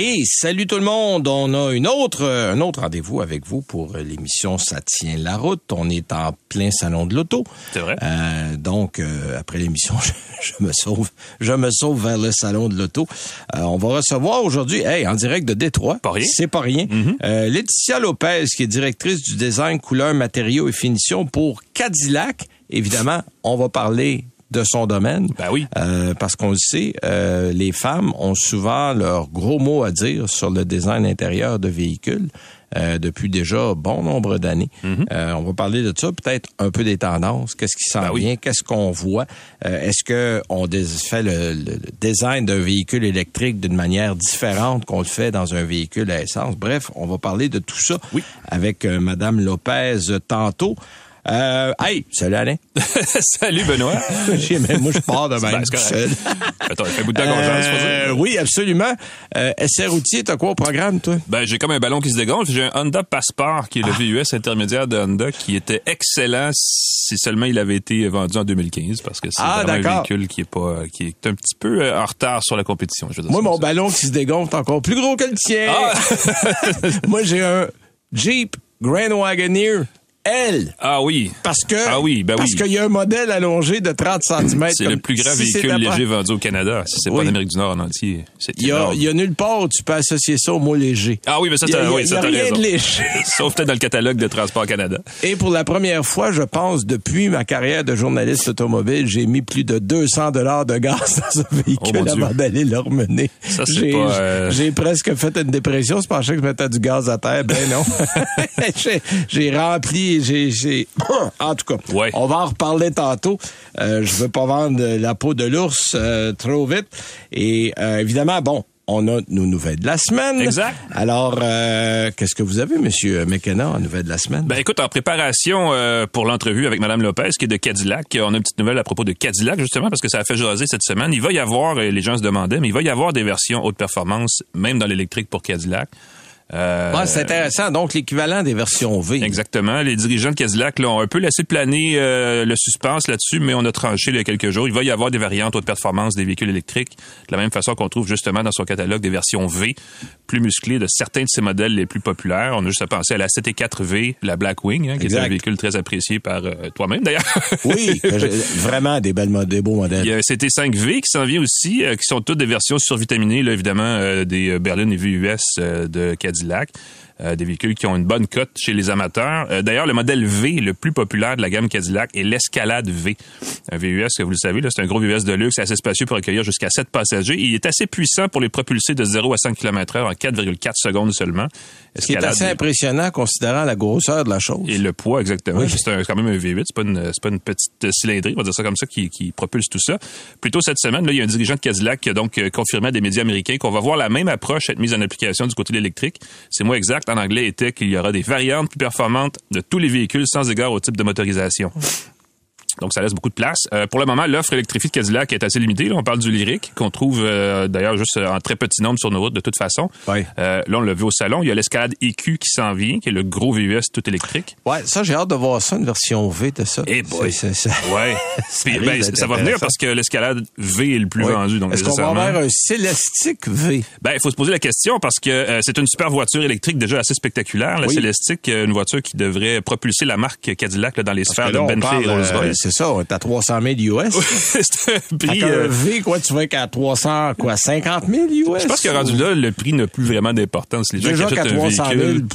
Et salut tout le monde, on a une autre, euh, un autre rendez-vous avec vous pour euh, l'émission Ça tient la route. On est en plein salon de l'auto. C'est vrai. Euh, donc euh, après l'émission, je, je me sauve, je me sauve vers le salon de l'auto. Euh, on va recevoir aujourd'hui, hey, en direct de Détroit. Pas rien. C'est pas rien. Euh, Laetitia Lopez, qui est directrice du design couleur, matériaux et finition pour Cadillac. Évidemment, on va parler de son domaine. Ben oui. Euh, parce qu'on le sait, euh, les femmes ont souvent leur gros mot à dire sur le design intérieur de véhicules. euh, depuis déjà bon nombre d'années. Euh, on va parler de ça, peut-être un peu des tendances, qu'est-ce qui s'en Ben oui. vient, qu'est-ce qu'on voit, Euh, est-ce que on fait le, le design d'un véhicule électrique d'une manière différente qu'on le fait dans un véhicule à essence? Bref, on va parler de tout ça Oui. avec Madame Lopez tantôt. Euh, hey, salut Alain. Salut Benoît. Moi, je pars de même. Attends, il fait bout de temps qu'on jase, faut Euh, dire. oui, absolument. Euh, SR routier, t'as quoi au programme, toi? Ben, j'ai comme un ballon qui se dégonfle. J'ai un Honda Passport, qui est le VUS intermédiaire de Honda, qui était excellent si seulement il avait été vendu en 2015, parce que c'est Ah, vraiment un véhicule qui est pas, qui est un petit peu euh, en retard sur la compétition. Je veux dire Moi, mon ça. ballon qui se dégonfle est encore plus gros que le tien. Ah! Moi, j'ai un Jeep Grand Wagoneer L. Ah oui. Parce que, Ah oui, ben parce oui. qu'il y a un modèle allongé de 30 cm. C'est le plus grand véhicule léger vendu au Canada. Si c'est Oui. pas en Amérique du Nord en entier. C'est Il y, a, il y a nulle part où tu peux associer ça au mot léger. Ah oui, mais ça, t'as oui, rien raison. de léger. Sauf peut-être dans le catalogue de Transport Canada. Et pour la première fois, je pense, depuis ma carrière de journaliste automobile, j'ai mis plus de 200 dollars de gaz dans un Oh, véhicule avant d'aller le remener. Ça, c'est J'ai pas, euh, j'ai presque fait une dépression. Je pensais que je mettais du gaz à terre. Ben non. J'ai rempli, j'ai... En tout cas, Ouais. on va en reparler tantôt. Euh, je veux pas vendre la peau de l'ours euh, trop vite. Et euh, évidemment, bon, on a nos nouvelles de la semaine. Exact. Alors, euh, qu'est-ce que vous avez, Monsieur McKenna, en nouvelles de la semaine? Ben écoute, en préparation euh, pour l'entrevue avec Madame Lopez, qui est de Cadillac, on a une petite nouvelle à propos de Cadillac, justement, parce que ça a fait jaser cette semaine. Il va y avoir, les gens se demandaient, mais il va y avoir des versions haute performance, même dans l'électrique pour Cadillac. Euh, Ouais, c'est intéressant. Donc, l'équivalent des versions V. Exactement. Les dirigeants de Cadillac là, ont un peu laissé planer euh, le suspense là-dessus, mais on a tranché il y a quelques jours. Il va y avoir des variantes haute performance des véhicules électriques, de la même façon qu'on trouve justement dans son catalogue des versions V, plus musclées de certains de ses modèles les plus populaires. On a juste à penser à la CT4V, la Blackwing, hein, qui est un véhicule très apprécié par euh, toi-même d'ailleurs. Oui, vraiment des, belles, des beaux modèles. Il y a un CT5V qui s'en vient aussi, qui sont toutes des versions survitaminées, là, évidemment, des euh, Berlin et VUS de Cadillac. Cadillac. Euh, des véhicules qui ont une bonne cote chez les amateurs. Euh, D'ailleurs, le modèle V le plus populaire de la gamme Cadillac est l'Escalade V. Un VUS, que vous le savez, là, c'est un gros VUS de luxe, assez spacieux pour accueillir jusqu'à 7 passagers. Il est assez puissant pour les propulser de 0 à 5 km heure en 4,4 secondes seulement. Ce qui est assez impressionnant considérant la grosseur de la chose. Et le poids, exactement. Oui. C'est quand même un V8, c'est pas une, pas une petite cylindrée, on va dire ça comme ça, qui, qui propulse tout ça. Plutôt cette semaine, là, il y a un dirigeant de Cadillac qui a donc euh, confirmé à des médias américains qu'on va voir la même approche être mise en application du côté de l'électrique. C'est moi exact en anglais était qu'il y aura des variantes plus performantes de tous les véhicules sans égard au type de motorisation. Donc, ça laisse beaucoup de place. Euh, pour le moment, l'offre électrifiée de Cadillac est assez limitée. Là, on parle du Lyric, qu'on trouve euh, d'ailleurs juste euh, en très petit nombre sur nos routes de toute façon. Ouais. Euh, là, on l'a vu au salon. Il y a l'escalade EQ qui s'en vient, qui est le gros VUS tout électrique. Ouais, ça, j'ai hâte de voir ça, une version V de ça. Eh boy. C'est- c'est- c'est- Ouais. Puis, risque ben, ça va venir parce que l'escalade V est le plus Ouais. vendu. Donc Est-ce qu'on va avoir un Célestique V? Ben, il faut se poser la question parce que c'est une super voiture électrique déjà assez spectaculaire. La Oui. Celestic, euh, une voiture qui devrait propulser la marque Cadillac là, dans les sphères là, de Bentley et Rolls-Royce. C'est ça, on est à 300 000 US. un prix... qu'un euh, V, quoi, tu vas être à 300, quoi, 50 000 US? je pense que rendu là, le prix n'a plus vraiment d'importance. Les gens Déjà qui achètent qu'à un 300 000, véhicule...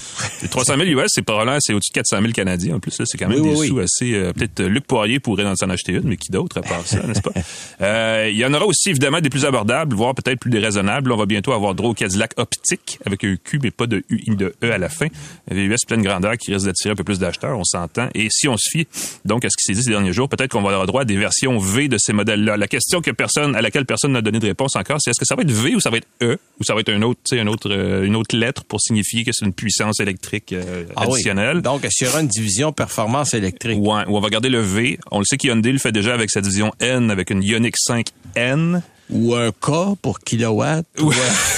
Les 300 000 US, c'est probablement c'est au-dessus de 400 000 Canadiens. En plus, là, c'est quand même Oui, des oui, sous oui. assez... euh, Peut-être euh, Luc Poirier pourrait en s'en acheter une, mais qui d'autre à part ça, n'est-ce pas? Euh, Il y en aura aussi, évidemment, des plus abordables, voire peut-être plus déraisonnables. On va bientôt avoir droit au Cadillac optique avec un Q, mais pas de U, de E à la fin. Un VUS pleine grandeur qui risque d'attirer un peu plus d'acheteurs, on s'entend. Et si on se fie donc à ce qui s'est dit ces derniers jours, peut-être qu'on va avoir droit à des versions V de ces modèles-là. La question que personne, à laquelle personne n'a donné de réponse encore, c'est est-ce que ça va être V ou ça va être E ou ça va être un autre, un autre, euh, une autre lettre pour signifier que c'est une puissance électrique euh, Ah oui. additionnelle? Donc, est-ce qu'il y aura une division performance électrique? Ouais, ou on va garder le V. On le sait qu'Hyundai le fait déjà avec sa division N, avec une Ioniq 5N. Ou un K pour kilowatt? Ou,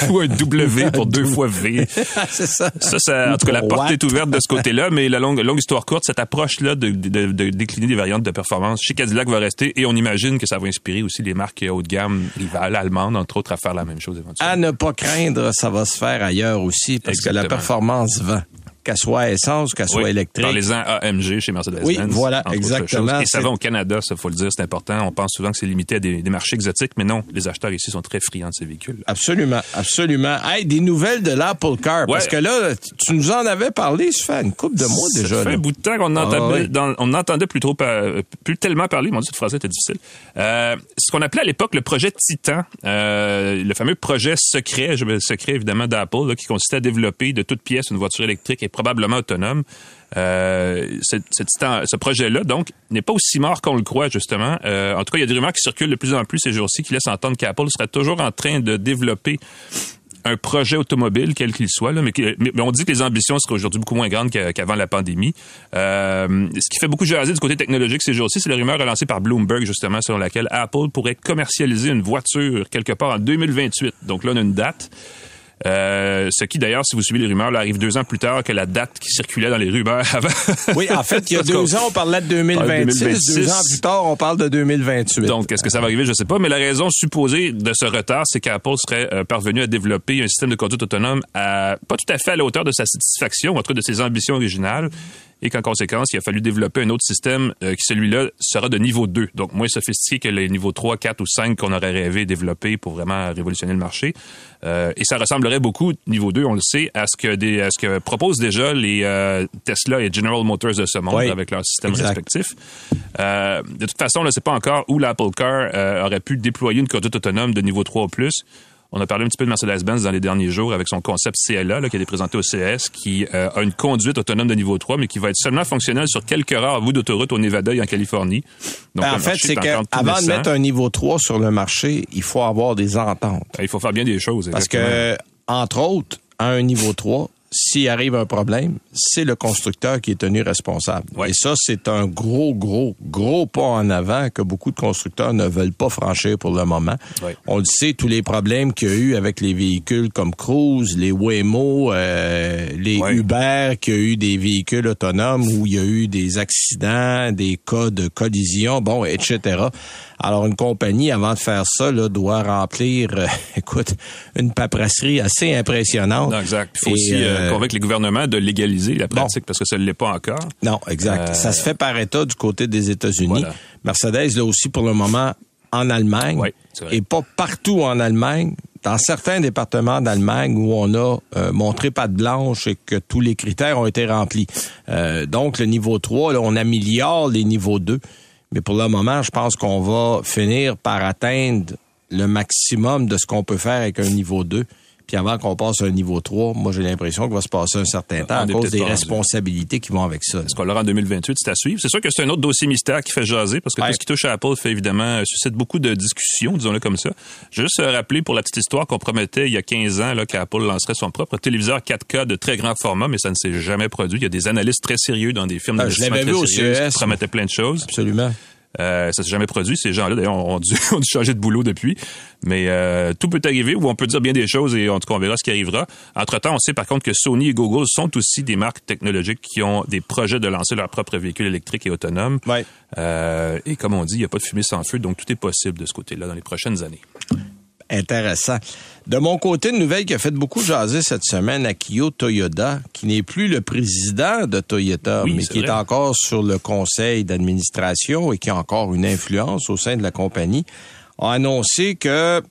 ou un W pour deux fois V. c'est ça. Ça, ça, en tout cas, la porte watt. est ouverte de ce côté-là, mais la longue, longue histoire courte, cette approche-là de, de, de décliner des variantes de performance chez Cadillac va rester et on imagine que ça va inspirer aussi les marques haut de gamme rivales allemandes, entre autres, à faire la même chose éventuellement. À ne pas craindre, ça va se faire ailleurs aussi parce que la performance vend. Qu'elle soit essence, qu'elle soit Oui, électrique. Parlez-en AMG chez Mercedes-Benz. Oui, voilà, exactement. Et ça va au Canada, ça faut le dire, c'est important. On pense souvent que c'est limité à des, des marchés exotiques, mais non, les acheteurs ici sont très friands de ces véhicules. Absolument, absolument. Hey, des nouvelles de l'Apple Car. Parce que là, tu nous en avais parlé, ça fait une couple de mois déjà. Ça fait là. un bout de temps qu'on entendait, Ah ouais. dans- on entendait plus trop, plus tellement parler. Mon Dieu, cette phrase était difficile. Euh, ce qu'on appelait à l'époque le projet Titan, euh, le fameux projet secret, je- secret évidemment d'Apple, qui consistait à développer de toutes pièces une voiture électrique et probablement autonome. Euh, ce, ce Titan- ce projet-là, donc, n'est pas aussi mort qu'on le croit, justement. Euh, en tout cas, il y a des rumeurs qui circulent de plus en plus ces jours-ci qui laissent entendre qu'Apple serait toujours en train de développer un projet automobile, quel qu'il soit, là, mais, on dit que les ambitions seraient aujourd'hui beaucoup moins grandes qu'a- qu'avant la pandémie. Euh, ce qui fait beaucoup jaser du côté technologique ces jours-ci, c'est la rumeur relancée par Bloomberg, justement, selon laquelle Apple pourrait commercialiser une voiture quelque part en 2028. Donc là, on a une date. Euh, ce qui, d'ailleurs, si vous suivez les rumeurs, là, arrive deux ans plus tard que la date qui circulait dans les rumeurs avant. Oui, en fait, il y a deux ans, on parlait de 2026. 2026. Deux ans plus tard, on parle de 2028. Donc, est-ce que ça va arriver? Je sais pas. Mais la raison supposée de ce retard, c'est qu'Apple serait euh, parvenu à développer un système de conduite autonome à, pas tout à fait à la hauteur de sa satisfaction, en tout cas de ses ambitions originales. Et qu'en conséquence, il a fallu développer un autre système euh, qui, celui-là, sera de niveau 2. Donc, moins sophistiqué que les niveaux 3, 4 ou 5 qu'on aurait rêvé développer pour vraiment révolutionner le marché. Euh, et ça ressemblerait beaucoup, niveau 2, on le sait, à ce que, des, à ce que proposent déjà les euh, Tesla et General Motors de ce monde Oui, avec leur système exact. respectif. Euh, de toute façon, là, c'est pas encore où l'Apple Car euh, aurait pu déployer une conduite autonome de niveau 3 ou plus. On a parlé un petit peu de Mercedes-Benz dans les derniers jours avec son concept CLA là, qui a été présenté au CES, qui euh, a une conduite autonome de niveau 3, mais qui va être seulement fonctionnelle sur quelques rares bouts d'autoroute au Nevada et en Californie. Donc, Ben, en fait, c'est qu'avant de mettre un niveau 3 sur le marché, il faut avoir des ententes. Il faut faire bien des choses. Parce exactement. que, entre autres, à un niveau 3, s'il arrive un problème, c'est le constructeur qui est tenu responsable. Ouais. Et ça, c'est un gros, gros, gros pas en avant que beaucoup de constructeurs ne veulent pas franchir pour le moment. Ouais. On le sait, tous les problèmes qu'il y a eu avec les véhicules comme Cruise, les Waymo, euh, les Ouais. Uber, qui a eu des véhicules autonomes où il y a eu des accidents, des cas de collision, bon, etc. Alors, une compagnie, avant de faire ça, là, doit remplir, euh, écoute, une paperasserie assez impressionnante. Non, exact. Il faut Et, aussi euh, euh, convaincre les gouvernements de légaliser la pratique parce que ça ne l'est pas encore. Non, exact. Euh, Ça se fait par État du côté des États-Unis. Voilà. Mercedes, là aussi, pour le moment, en Allemagne. Oui, et pas partout en Allemagne. Dans certains départements d'Allemagne où on a euh, montré patte blanche et que tous les critères ont été remplis. Euh, donc, le niveau 3, là, on améliore les niveaux 2. Mais pour le moment, je pense qu'on va finir par atteindre le maximum de ce qu'on peut faire avec un niveau 2. Puis avant qu'on passe à un niveau 3, moi j'ai l'impression qu'il va se passer un certain temps à cause des responsabilités qui vont avec ça. Est-ce qu'on l'aura en 2028, c'est à suivre. C'est sûr que c'est un autre dossier mystère qui fait jaser parce que Ouais. tout ce qui touche à Apple fait évidemment euh, suscite beaucoup de discussions, disons-le comme ça. Juste euh, rappeler pour la petite histoire qu'on promettait il y a 15 ans là, qu'Apple lancerait son propre téléviseur 4K de très grand format, mais ça ne s'est jamais produit. Il y a des analystes très sérieux dans des firmes Ah, d'investissement très vu qui promettaient plein de choses. Absolument. Euh, ça s'est jamais produit. Ces gens-là, d'ailleurs, ont dû, ont dû changer de boulot depuis. Mais euh, tout peut arriver, ou on peut dire bien des choses, et en tout cas, on verra ce qui arrivera. Entre-temps, on sait par contre que Sony et Google sont aussi des marques technologiques qui ont des projets de lancer leur propre véhicule électrique et autonome. Ouais. Euh, et comme on dit, il n'y a pas de fumée sans feu, donc tout est possible de ce côté-là dans les prochaines années. Intéressant. De mon côté, une nouvelle qui a fait beaucoup jaser cette semaine, Akio Toyoda, qui n'est plus le président de Toyota, Oui, mais qui est encore sur le conseil d'administration et qui a encore une influence au sein de la compagnie, a annoncé que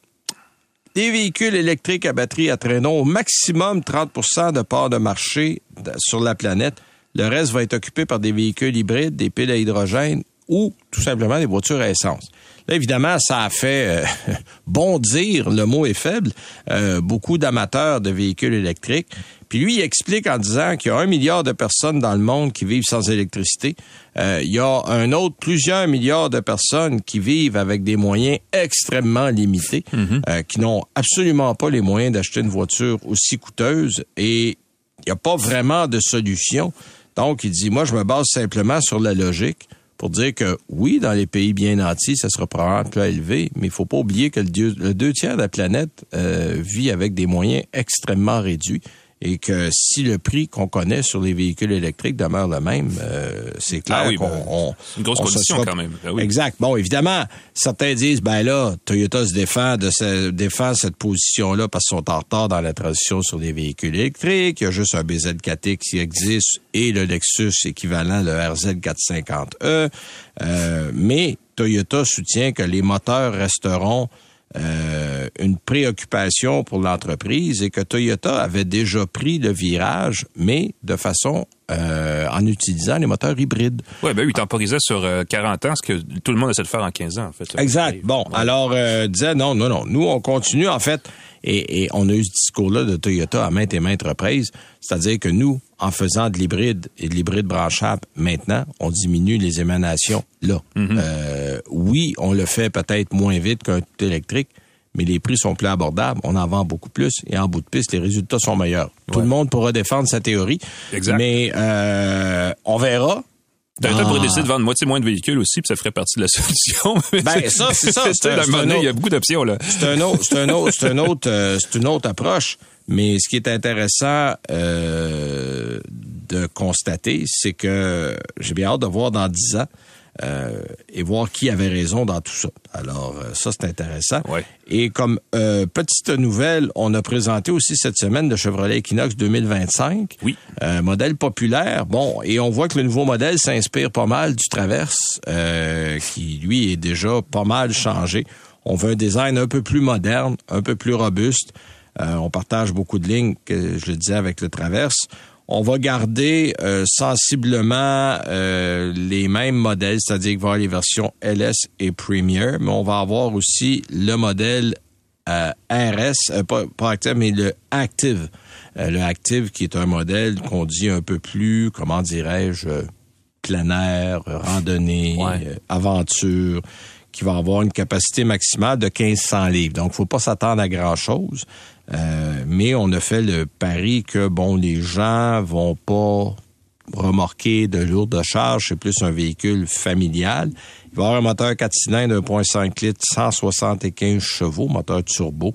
les véhicules électriques à batterie à traîneau au maximum 30% de part de marché sur la planète. Le reste va être occupé par des véhicules hybrides, des piles à hydrogène ou tout simplement des voitures à essence. Là, évidemment, ça a fait euh, bondir, le mot est faible, euh, beaucoup d'amateurs de véhicules électriques. Puis lui, il explique en disant qu'il y a un milliard de personnes dans le monde qui vivent sans électricité. Euh, il y a un autre, plusieurs milliards de personnes qui vivent avec des moyens extrêmement limités, euh, qui n'ont absolument pas les moyens d'acheter une voiture aussi coûteuse et il n'y a pas vraiment de solution. Donc, il dit, moi, je me base simplement sur la logique pour dire que oui, dans les pays bien nantis, ça sera probablement plus élevé, mais il faut pas oublier que le, deux tiers de la planète euh, vit avec des moyens extrêmement réduits et que si le prix qu'on connaît sur les véhicules électriques demeure le même, euh, c'est clair Ah oui, qu'on... ben, on- une grosse on condition sera- quand même. Ben oui. Exact. Bon, évidemment, certains disent, ben là, Toyota se défend de défend cette position-là parce qu'ils sont en retard dans la transition sur les véhicules électriques. Il y a juste un BZ4X qui existe et le Lexus équivalent, le RZ450E. Euh, mais Toyota soutient que les moteurs resteront euh, une préoccupation pour l'entreprise et que Toyota avait déjà pris le virage, mais de façon euh, en utilisant les moteurs hybrides. Oui, ben oui, il temporisait sur euh, 40 ans, ce que tout le monde essaie de faire en 15 ans, en fait. Exact. Bon, Ouais. alors, euh, disait non, non, non. Nous, on continue, en fait, et, et on a eu ce discours-là de Toyota à maintes et maintes reprises. C'est-à-dire que nous, en faisant de l'hybride et de l'hybride branchable maintenant, on diminue les émanations là. Euh, oui, on le fait peut-être moins vite qu'un tout électrique, mais les prix sont plus abordables, on en vend beaucoup plus et en bout de piste, les résultats sont meilleurs. Tout le monde pourra défendre sa théorie, Exact. mais euh, on verra. Toyota Ah. pourrait décider de vendre moitié moins de véhicules aussi, puis ça ferait partie de la solution. Ben, ça, c'est ça. C'est un- donné, il y a autre- beaucoup d'options, là. c'est un autre, c'est un autre, c'est un autre, euh, c'est une autre approche. Mais ce qui est intéressant euh, de constater, c'est que j'ai bien hâte de voir dans dix ans euh, et voir qui avait raison dans tout ça. Alors euh, ça, c'est intéressant. Ouais. Et comme euh, petite nouvelle, on a présenté aussi cette semaine le Chevrolet Equinox 2025. Oui. Euh, modèle populaire. Bon, et on voit que le nouveau modèle s'inspire pas mal du Traverse, euh, qui lui est déjà pas mal changé. On veut un design un peu plus moderne, un peu plus robuste. Euh, on partage beaucoup de lignes, que je le disais, avec le Traverse. On va garder euh, sensiblement euh, les mêmes modèles, c'est-à-dire qu'il va y avoir les versions LS et Premier, mais on va avoir aussi le modèle euh, RS, euh, pas, pas Active, mais le Active. Le Active qui est un modèle qu'on dit un peu plus, comment dirais-je, plein air, randonnée, Ouais. aventure, qui va avoir une capacité maximale de 1500 livres. Donc, faut pas s'attendre à grand-chose. Euh, mais on a fait le pari que, bon, les gens vont pas remorquer de lourdes charges, c'est plus un véhicule familial. Il va y avoir un moteur 4 cylindres 1.5 litres, 175 chevaux, moteur turbo,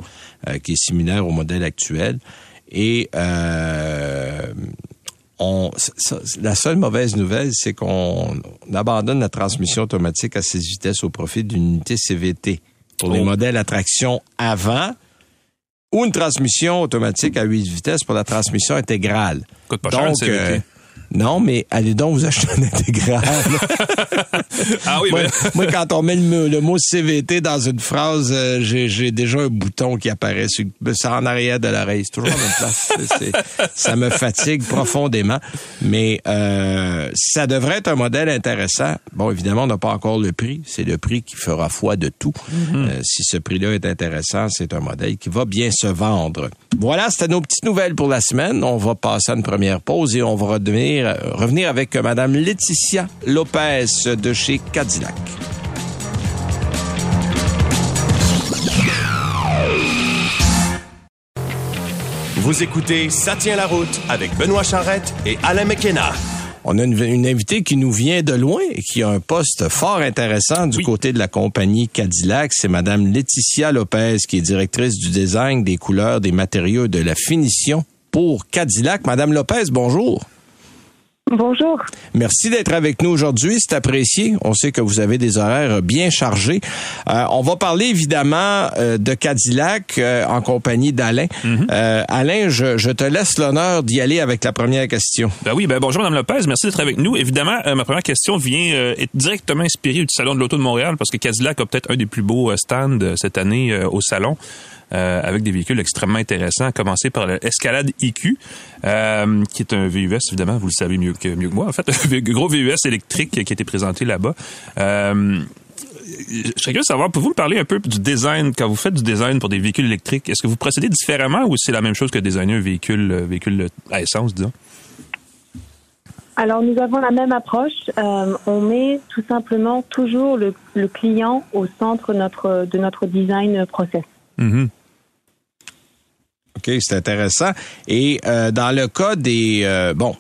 euh, qui est similaire au modèle actuel. Et euh, on, ça- la seule mauvaise nouvelle, c'est qu'on on abandonne la transmission automatique à 6 vitesses au profit d'une unité CVT pour les Oh. modèles à traction avant ou une transmission automatique à 8 vitesses pour la transmission intégrale. Coûte pas cher, une CVT. Non, mais allez donc vous acheter un intégral. Ah oui, moi, ben, moi, quand on met le, mot- le mot CVT dans une phrase, euh, j'ai déjà un bouton qui apparaît. sur- C'est en arrière de l'oreille. C'est toujours la même place. Ça me fatigue profondément. Mais euh, ça devrait être un modèle intéressant. Bon, évidemment, on n'a pas encore le prix. C'est le prix qui fera foi de tout. Euh, si ce prix-là est intéressant, c'est un modèle qui va bien se vendre. Voilà, c'était nos petites nouvelles pour la semaine. On va passer à une première pause et on va revenir, euh, revenir avec euh, Madame Laetitia Lopez de chez Cadillac. Vous écoutez Ça tient la route avec Benoît Charrette et Alain McKenna. On a une, une invitée qui nous vient de loin et qui a un poste fort intéressant du Oui. côté de la compagnie Cadillac. C'est Madame Laetitia Lopez, qui est directrice du design, des couleurs, des matériaux et de la finition pour Cadillac. Madame Lopez, bonjour. Bonjour. Merci d'être avec nous aujourd'hui. C'est apprécié. On sait que vous avez des horaires bien chargés. Euh, on va parler évidemment euh, de Cadillac euh, en compagnie d'Alain. Mhm. Alain, je, te laisse l'honneur d'y aller avec la première question. Ben oui, ben bonjour Mme Lopez. Merci d'être avec nous. Évidemment, ma première question vient est directement inspirée du Salon de l'Auto de Montréal parce que Cadillac a peut-être un des plus beaux stands cette année au salon. Euh, avec des véhicules extrêmement intéressants, à commencer par l'Escalade IQ, euh, qui est un VUS, évidemment, vous le savez mieux que, mieux que moi, en fait, un gros VUS électrique qui a été présenté là-bas. Euh, je serais curieux de savoir, pouvez-vous me parler un peu du design, quand vous faites du design pour des véhicules électriques, est-ce que vous procédez différemment ou c'est la même chose que designer un véhicule, véhicule à essence, disons? Alors nous avons la même approche. on met tout simplement toujours le, client au centre notre, de notre design process. Mm-hmm. OK, c'est intéressant. Et euh, dans le cas des... Euh, bon,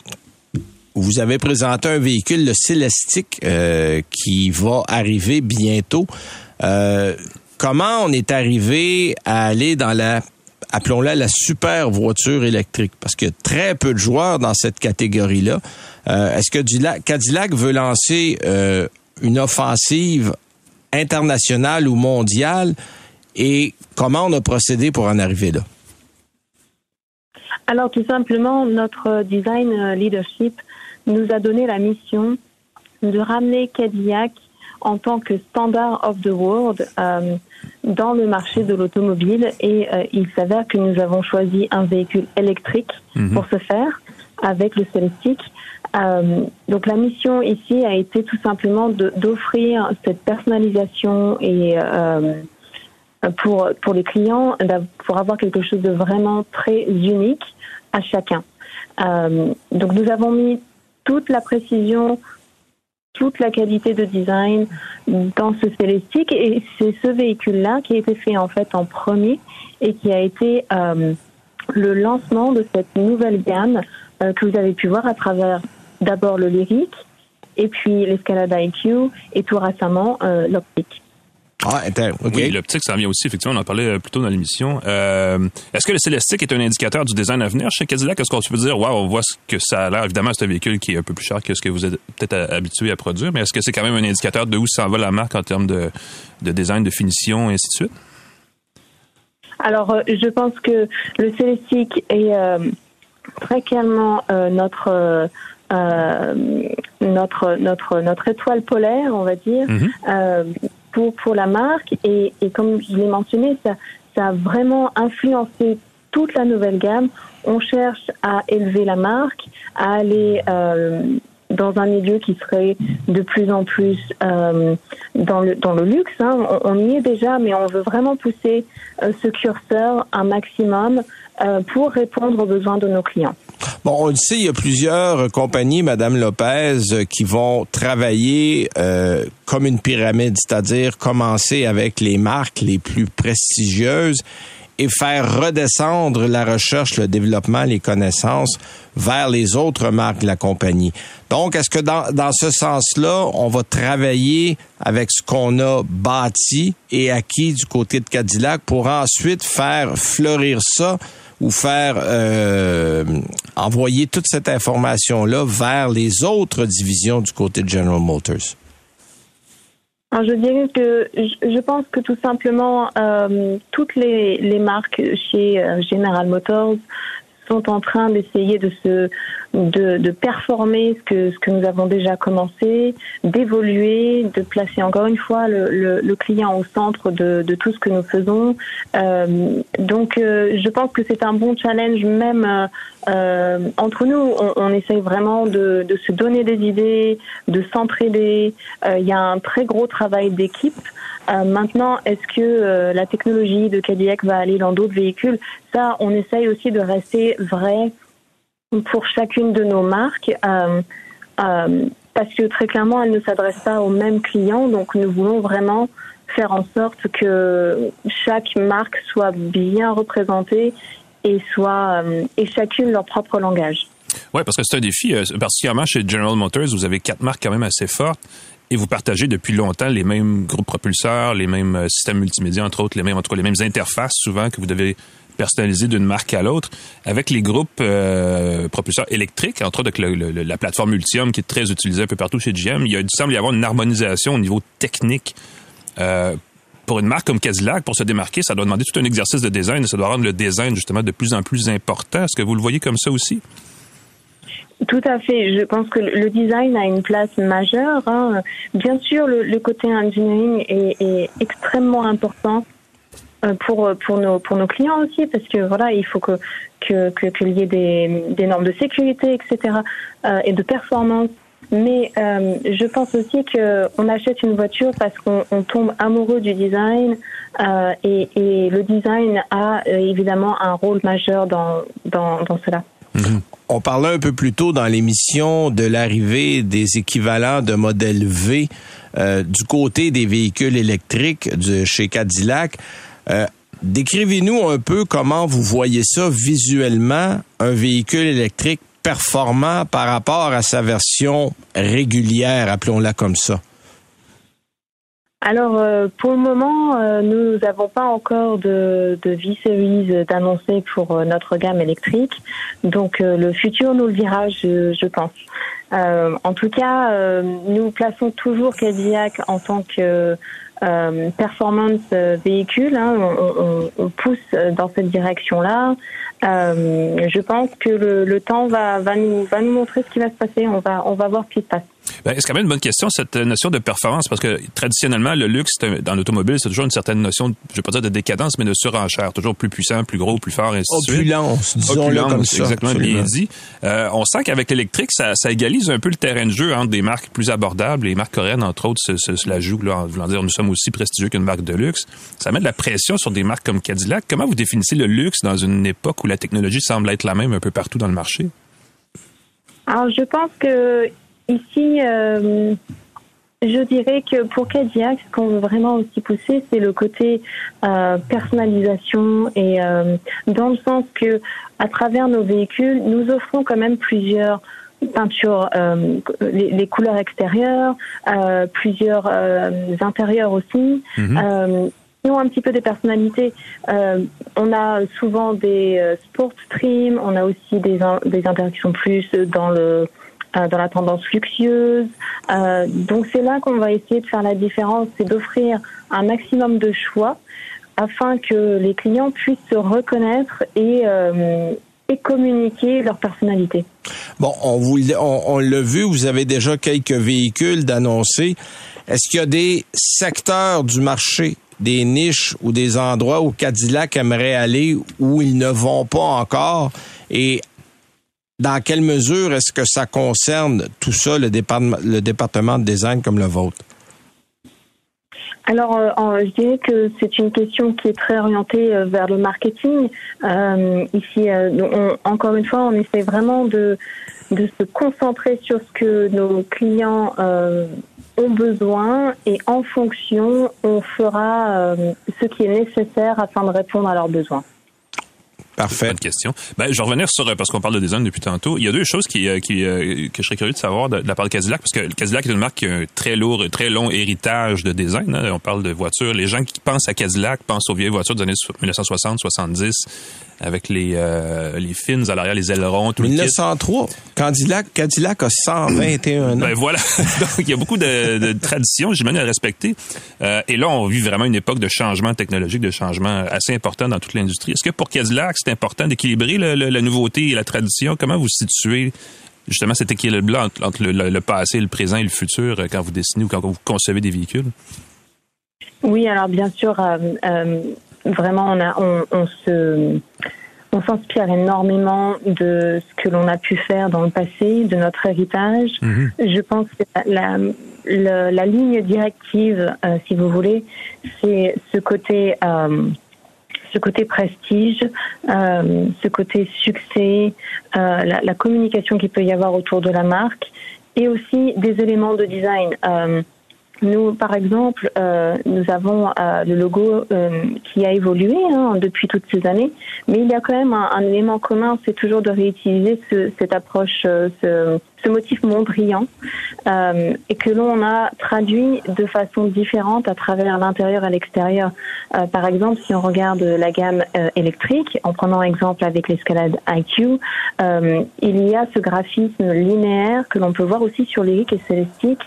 vous avez présenté un véhicule, le Célestique, euh, qui va arriver bientôt. comment on est arrivé à aller dans la appelons-la la super voiture électrique, parce qu'il y a très peu de joueurs dans cette catégorie-là. Est-ce que Cadillac veut lancer une offensive internationale ou mondiale? Et comment on a procédé pour en arriver là? Alors tout simplement, notre design euh, leadership nous a donné la mission de ramener Cadillac en tant que standard of the world euh, dans le marché de l'automobile et euh, il s'avère que nous avons choisi un véhicule électrique mhm. pour ce faire avec le Celestic. donc la mission ici a été tout simplement d'offrir cette personnalisation et pour, pour les clients, pour avoir quelque chose de vraiment très unique à chacun. Euh, donc nous avons mis toute la précision, toute la qualité de design dans ce Célestique et c'est ce véhicule-là qui a été fait en fait en premier et qui a été euh, le lancement de cette nouvelle gamme euh, que vous avez pu voir à travers d'abord le lyrique et puis l'escalade IQ et tout récemment l'optique. Ah, Oui, l'optique, ça vient aussi, effectivement, on en parlait euh, plus tôt dans l'émission. Euh, est-ce que le Célestique est un indicateur du design à venir chez Cadillac? Est-ce qu'on peut dire, waouh, on voit ce que ça a l'air? Évidemment, c'est un véhicule qui est un peu plus cher que ce que vous êtes peut-être habitué à produire, mais est-ce que c'est quand même un indicateur de où s'en va la marque en termes de, de design, de finition, et ainsi de suite? Alors, euh, je pense que le Célestique est très clairement notre... notre notre notre étoile polaire, on va dire, mm-hmm pour, pour la marque. Et, et comme je l'ai mentionné, ça, ça a vraiment influencé toute la nouvelle gamme. On cherche à élever la marque, à aller euh, dans un milieu qui serait de plus en plus euh, dans, le, dans le luxe. Hein. On, y est déjà, mais on veut vraiment pousser euh, ce curseur un maximum euh, pour répondre aux besoins de nos clients. Bon, on le sait, il y a plusieurs compagnies, Madame Lopez, qui vont travailler euh, comme une pyramide, c'est-à-dire commencer avec les marques les plus prestigieuses et faire redescendre la recherche, le développement, les connaissances vers les autres marques de la compagnie. Donc, est-ce que dans, dans ce sens-là, on va travailler avec ce qu'on a bâti et acquis du côté de Cadillac pour ensuite faire fleurir ça ou faire euh, envoyer toute cette information-là vers les autres divisions du côté de General Motors? je dirais que je pense que tout simplement euh, toutes les, marques chez euh, General Motors sont en train d'essayer de se de, performer ce que ce que nous avons déjà commencé, d'évoluer, de placer encore une fois le, client au centre de, tout ce que nous faisons. Euh, donc, euh, je pense que c'est un bon challenge même euh, entre nous. On, essaye vraiment de, de, se donner des idées, de s'entraider. Il y a un très gros travail d'équipe. Euh, maintenant, est-ce que euh, la technologie de Cadillac va aller dans d'autres véhicules? Ça, on essaye aussi de rester vrai pour chacune de nos marques. Euh, parce que très clairement, elles ne s'adressent pas aux mêmes clients. Donc, nous voulons vraiment faire en sorte que chaque marque soit bien représentée et soit et chacune leur propre langage. Oui, parce que c'est un défi, particulièrement chez General Motors, vous avez quatre marques quand même assez fortes et vous partagez depuis longtemps les mêmes groupes propulseurs, les mêmes euh, systèmes multimédia, entre autres, les mêmes, en tout les mêmes interfaces souvent que vous devez personnalisé d'une marque à l'autre. Avec les groupes propulseurs électriques, entre autres avec la plateforme Ultium qui est très utilisée un peu partout chez GM, il, y a, semble y avoir une harmonisation au niveau technique pour une marque comme Cadillac, pour se démarquer, ça doit demander tout un exercice de design et ça doit rendre le design justement de plus en plus important. Est-ce que vous le voyez comme ça aussi? Tout à fait. Je pense que le design a une place majeure. Hein. Bien sûr, le, côté engineering est, extrêmement important euh, pour pour nos pour nos clients aussi parce que voilà il faut que que qu'il y ait des, des normes de sécurité etc euh, et de performance mais euh, je pense aussi qu'on achète une voiture parce qu'on tombe amoureux du design euh, et, et, le design a euh, évidemment un rôle majeur dans, dans, dans cela. Mhm. On parlait un peu plus tôt dans l'émission de l'arrivée des équivalents de modèle V euh, du côté des véhicules électriques de chez Cadillac. Euh, Décrivez-nous un peu comment vous voyez ça visuellement, un véhicule électrique performant par rapport à sa version régulière, appelons-la comme ça? Alors, euh, pour le moment, euh, nous n'avons pas encore de, de V-Series d'annoncer pour euh, notre gamme électrique. Donc, le futur nous le dira, je, je pense. en tout cas, nous plaçons toujours Cadillac en tant que performance véhicule. Hein. On, on, pousse dans cette direction-là. Euh, je pense que le, le, temps va, va, nous, va nous montrer ce qui va se passer. On va, on va voir ce qui se passe. Ben, c'est quand même une bonne question, cette notion de performance, parce que traditionnellement, le luxe dans l'automobile, c'est toujours une certaine notion, je vais pas dire de décadence, mais de surenchère, toujours plus puissant, plus gros, plus fort, ainsi de suite. Opulence, comme ça. Exactement, bien dit. Euh, on sent qu'avec l'électrique, ça, ça, égalise un peu le terrain de jeu entre des marques plus abordables. Les marques coréennes, entre autres, se, se, la jouent, là, en voulant dire, nous sommes aussi prestigieux qu'une marque de luxe. Ça met de la pression sur des marques comme Cadillac. Comment vous définissez le luxe dans une époque où la technologie semble être la même un peu partout dans le marché? Alors, je pense que ici, euh, je dirais que pour Cadillac, ce qu'on veut vraiment aussi pousser, c'est le côté euh, personnalisation et euh, dans le sens que à travers nos véhicules, nous offrons quand même plusieurs peintures, les, couleurs extérieures, plusieurs intérieurs aussi. Mhm ont un petit peu des personnalités. Euh, on a souvent des euh, sport streams, on a aussi des, des interactions plus dans le dans la tendance luxueuse. Euh, donc c'est là qu'on va essayer de faire la différence, c'est d'offrir un maximum de choix afin que les clients puissent se reconnaître et euh, communiquer leur personnalité. Bon, on, on l'a vu, vous avez déjà quelques véhicules d'annoncer. Est-ce qu'il y a des secteurs du marché des niches ou des endroits où Cadillac aimerait aller où ils ne vont pas encore? Et dans quelle mesure est-ce que ça concerne tout ça, le département, le département de design comme le vôtre? Alors, euh, je dirais que c'est une question qui est très orientée euh, vers le marketing. Euh, ici, encore une fois, on essaie vraiment de, de se concentrer sur ce que nos clients ont besoin et en fonction, on fera ce qui est nécessaire afin de répondre à leurs besoins. Question. Ben, je vais revenir sur, parce qu'on parle de design depuis tantôt. Il y a deux choses qui, euh, qui euh, que je serais curieux de savoir de, la part de Cadillac, parce que Cadillac est une marque qui a un très lourd, très long héritage de design. Hein. On parle de voitures. Les gens qui pensent à Cadillac pensent aux vieilles voitures des années 1960, 70, avec les, euh, les fins à l'arrière, les ailerons, tout 1903. Cadillac, Cadillac a 121 ans. Ben voilà. Donc, il y a beaucoup de, de traditions, j'imagine, à respecter. Euh, et là, on vit vraiment une époque de changement technologique, de changement assez important dans toute l'industrie. Est-ce que pour Cadillac, c'est important d'équilibrer la nouveauté et la tradition? Comment vous situez justement cet équilibre-là entre, le, passé, le présent et le futur euh, quand vous dessinez ou quand vous concevez des véhicules? Oui, alors bien sûr, euh, euh, vraiment, on, a, on, on se on s'inspire énormément de ce que l'on a pu faire dans le passé, de notre héritage. Mhm. Je pense que la, la, la ligne directive, euh, si vous voulez, c'est ce côté, euh, ce côté prestige, euh, ce côté succès, la, la, communication qu'il peut y avoir autour de la marque, et aussi des éléments de design. Nous, par exemple, euh, nous avons euh, le logo euh, qui a évolué hein, depuis toutes ces années, mais il y a quand même un, un élément commun, c'est toujours de réutiliser ce, cette approche, euh, ce, ce motif mondrian, euh, et que l'on a traduit de façon différente à travers l'intérieur et l'extérieur. Euh, par exemple, si on regarde la gamme euh, électrique, en prenant exemple avec l'escalade IQ, euh, il y a ce graphisme linéaire que l'on peut voir aussi sur lyrique et célestique,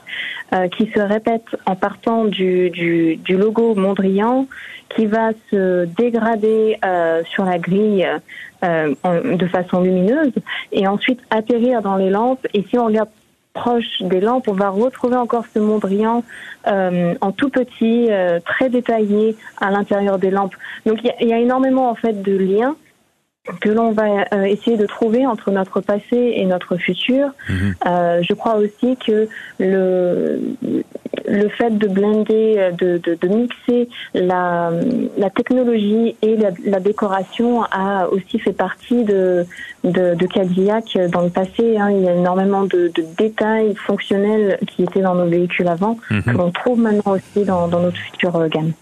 euh, qui se répète en partant du, du, du logo Mondrian, qui va se dégrader sur la grille euh, en- de façon lumineuse et ensuite atterrir dans les lampes. Et si on regarde proche des lampes, on va retrouver encore ce Mondrian euh, en tout petit, euh, très détaillé à l'intérieur des lampes. Donc il y, a- il y a énormément en fait de liens que l'on va euh, essayer de trouver entre notre passé et notre futur. Euh, je crois aussi que le le fait de blender, euh, de, de, de mixer la, la technologie et la, la décoration a aussi fait partie de, de, de Cadillac dans le passé. hein. Il y a énormément de, de détails fonctionnels qui étaient dans nos véhicules avant, que l'on trouve maintenant aussi dans, dans notre future euh, gamme.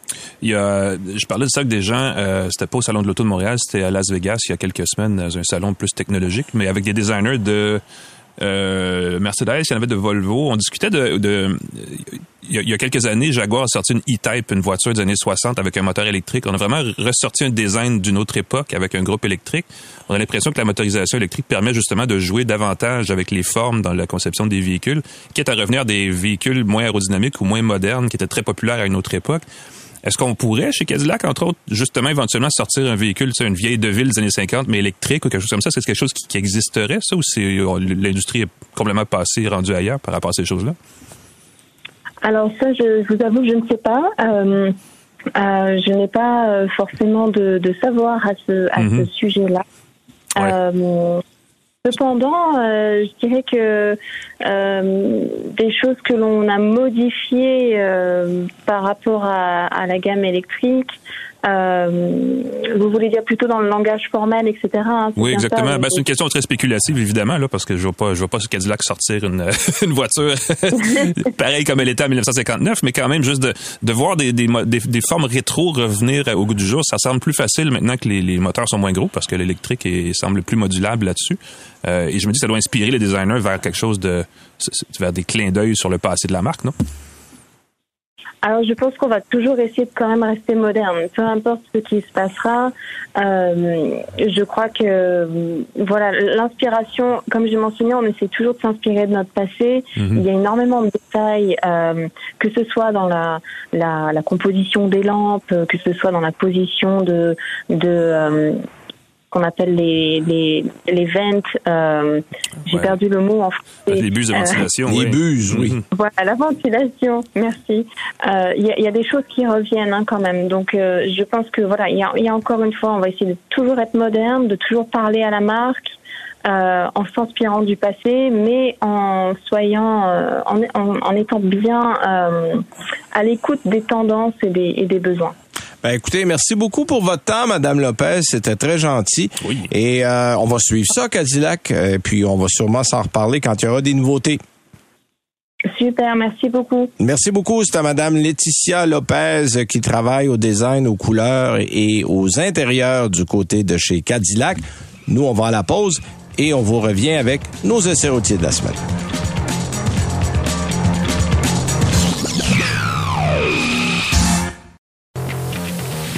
Il y a, je parlais de ça avec des gens, euh, c'était pas au Salon de l'Auto de Montréal, c'était à Las Vegas il y a quelques semaines, dans un salon plus technologique, mais avec des designers de Mercedes, il y en avait de Volvo. On discutait de... de il, y a, quelques années, Jaguar a sorti une E-Type, une voiture des années 60 avec un moteur électrique. On a vraiment ressorti un design d'une autre époque avec un groupe électrique. On a l'impression que la motorisation électrique permet justement de jouer davantage avec les formes dans la conception des véhicules, quitte à revenir des véhicules moins aérodynamiques ou moins modernes qui étaient très populaires à une autre époque. Est-ce qu'on pourrait, chez Cadillac, entre autres, justement, éventuellement sortir un véhicule, une vieille de ville des années 50, mais électrique ou quelque chose comme ça? C'est quelque chose qui, qui existerait, ça, ou c'est euh, l'industrie est complètement passée, rendue ailleurs par rapport à ces choses-là? Alors ça, je, je vous avoue, je ne sais pas. Euh, euh, je n'ai pas forcément de, de savoir à ce, à Mhm. ce sujet-là. Ouais. Euh, cependant, euh, je dirais que euh, des choses que l'on a modifiées euh, par rapport à, à la gamme électrique, euh, vous voulez dire plutôt dans le langage formel, etc. hein, Oui, exactement. vous- Ben, c'est une question très spéculative, évidemment, là, parce que je vois pas, je vois pas ce Cadillac sortir une, une voiture pareille comme elle était en 1959, mais quand même, juste de, de voir des, des, des, des formes rétro revenir au goût du jour, ça semble plus facile maintenant que les, les moteurs sont moins gros, parce que l'électrique semble plus modulable là-dessus. Euh, et je me dis que ça doit inspirer les designers vers quelque chose de, vers des clins d'œil sur le passé de la marque, non? Alors, je pense qu'on va toujours essayer de quand même rester moderne, peu importe ce qui se passera. Euh, je crois que voilà, l'inspiration, comme j'ai mentionné, on essaie toujours de s'inspirer de notre passé. Il y a énormément de détails, euh, que ce soit dans la, la, la composition des lampes, que ce soit dans la position de de euh, qu'on appelle les les les vents. euh, j'ai Ouais. perdu le mot en français. Les bus de Euh, ventilation. Les oui. buses, oui. Mhm. voilà, la ventilation, merci. Euh, Il y, a, il y a des choses qui reviennent hein, quand même. Donc, euh, je pense que voilà, il y a, il y a encore une fois, on va essayer de toujours être moderne, de toujours parler à la marque, euh, en s'inspirant du passé, mais en soyant, euh, en, en, en étant bien euh, à l'écoute des tendances et des, et des besoins. Ben écoutez, merci beaucoup pour votre temps, Madame Lopez. C'était très gentil. Oui. Et euh, on va suivre ça, Cadillac. Et puis on va sûrement s'en reparler quand il y aura des nouveautés. Super, merci beaucoup. Merci beaucoup. C'était Madame Laetitia Lopez qui travaille au design, aux couleurs et aux intérieurs du côté de chez Cadillac. Nous, on va à la pause et on vous revient avec nos essais routiers de la semaine.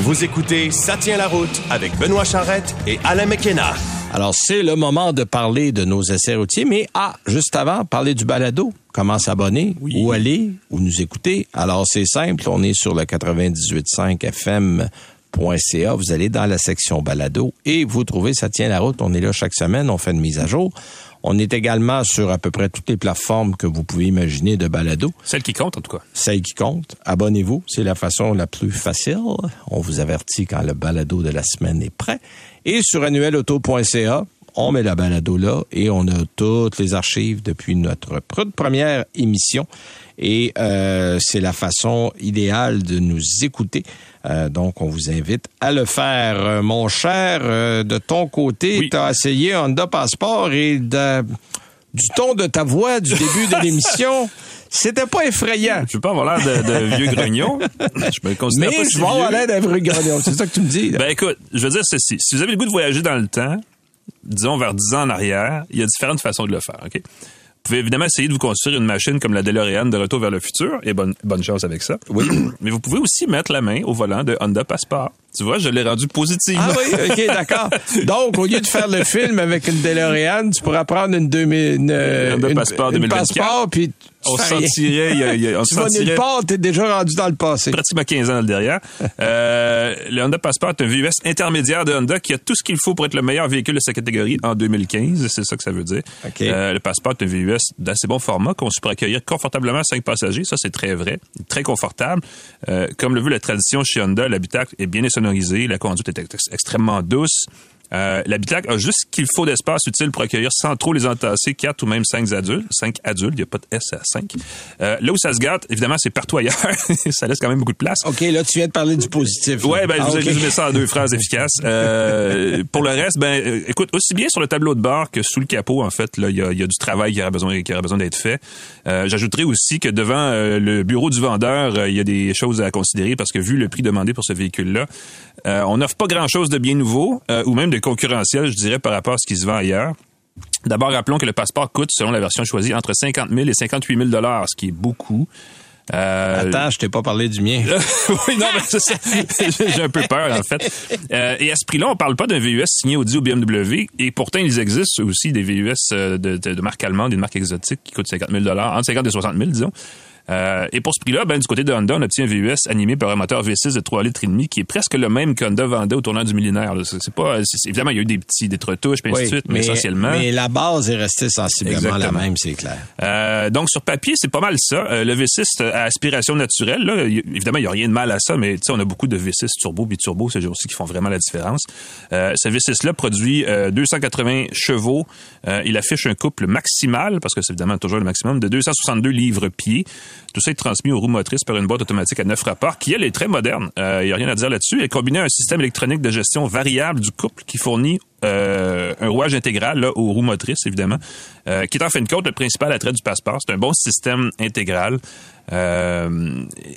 Vous écoutez Ça tient la route avec Benoît Charrette et Alain McKenna. Alors, c'est le moment de parler de nos essais routiers, mais ah, juste avant, parler du balado. Comment s'abonner, où aller, où nous écouter? Alors, c'est simple, on est sur le 98.5 FM.ca. Vous allez dans la section balado et vous trouvez Ça tient la route. On est là chaque semaine, on fait une mise à jour. On est également sur à peu près toutes les plateformes que vous pouvez imaginer de balado. Celle qui compte, en tout cas. Celle qui compte, abonnez-vous. C'est la façon la plus facile. On vous avertit quand le balado de la semaine est prêt. Et sur annuelauto.ca, on met la balado là et on a toutes les archives depuis notre pr- première émission. Et euh, c'est la façon idéale de nous écouter. Euh, donc, on vous invite à le faire. Euh, mon cher, euh, de ton côté, Oui. tu as essayé Honda Passport et de- du ton de ta voix du début de l'émission, C'était pas effrayant. Je veux pas avoir l'air de, de vieux grognon. Je me considère Mais pas si vas avoir vieux. l'air d'un vrai grognon. C'est ça que tu me dis. là. Ben écoute, je veux dire ceci. Si vous avez le goût de voyager dans le temps, disons vers 10 ans en arrière, il y a différentes façons de le faire, OK? Vous pouvez évidemment essayer de vous construire une machine comme la DeLorean de Retour vers le futur, et bonne, bonne chance avec ça. Oui. Mais vous pouvez aussi mettre la main au volant de Honda Passport. Tu vois, je l'ai rendu positivement. Ah oui, ok, d'accord. Donc, au lieu de faire le film avec une DeLorean, tu pourras prendre une, 2000, une, Honda une- Passport une 2024. passeport, puis tu on se sentirait, y a- y a- on Tu vas nulle part, t'es déjà rendu dans le passé. pratiquement 15 ans dans le derrière. Euh, le Honda Passport est un VUS intermédiaire de Honda qui a tout ce qu'il faut pour être le meilleur véhicule de sa catégorie en 2015. C'est ça que ça veut dire. Euh, le Passport est un VUS d'assez bon format conçu pour accueillir confortablement 5 passagers. Ça, c'est très vrai. Très confortable. Euh, comme le veut la tradition chez Honda, l'habitacle est bien sonorisé. La conduite est ex- extrêmement douce. Euh, L'habitacle a juste ce qu'il faut d'espace utile pour accueillir sans trop les entasser 4 ou même 5 adultes. 5 adultes, il n'y a pas de S à 5. Euh, là où ça se gâte, évidemment, c'est partout ailleurs. ça laisse quand même beaucoup de place. OK, là, tu viens de parler du positif. Ouais, ben, je Ah, vous ai ok. résumé ça en deux phrases efficaces. Euh, pour le reste, ben, euh, écoute, aussi bien sur le tableau de bord que sous le capot, en fait, là, il y a, il y a du travail qui aurait besoin, qui besoin d'être fait. Euh, J'ajouterai aussi que devant le bureau du vendeur, il y a des choses à considérer parce que vu le prix demandé pour ce véhicule-là, euh, on n'offre pas grand-chose de bien nouveau euh, ou même de concurrentiel, je dirais, par rapport à ce qui se vend ailleurs. D'abord, rappelons que le passeport coûte, selon la version choisie, entre 50 000 et 58 000 dollars, ce qui est beaucoup. Euh, Attends, je t'ai pas parlé du mien. oui, non, mais c'est ça. J'ai un peu peur, en fait. Euh, et à ce prix-là, on parle pas d'un VUS signé Audi ou BMW. Et pourtant, il existe aussi des VUS euh, de, de, de marque allemande, des marques exotiques qui coûtent 50 000 entre 50 et 60 000 disons. Euh, et pour ce prix-là, ben, du côté de Honda, on obtient un VUS animé par un moteur V6 de 3 litres et demi qui est presque le même qu'Honda vendait au tournant du millénaire. C'est pas, évidemment, il y a eu des petits, des retouches, puis ainsi Oui, de suite, mais, essentiellement. Mais la base est restée sensiblement Exactement. la même, c'est clair. Euh, donc sur papier, c'est pas mal ça. Euh, le V6 à aspiration naturelle, là, évidemment, il y a rien de mal à ça, mais tu sais, on a beaucoup de V6 turbo puis turbo ces jours-ci qui font vraiment la différence. Euh, ce V6-là produit euh, 280 chevaux. Euh, il affiche un couple maximal, parce que c'est évidemment toujours le maximum, de 262 livres-pieds. Tout ça est transmis aux roues motrices par une boîte automatique à neuf rapports, qui elle est très moderne. Euh, Il y a rien à dire là-dessus. Elle à un système électronique de gestion variable du couple qui fournit euh, un rouage intégral là, aux roues motrices, évidemment, euh, qui est en fin de compte le principal attrait du passeport. C'est un bon système intégral. Euh,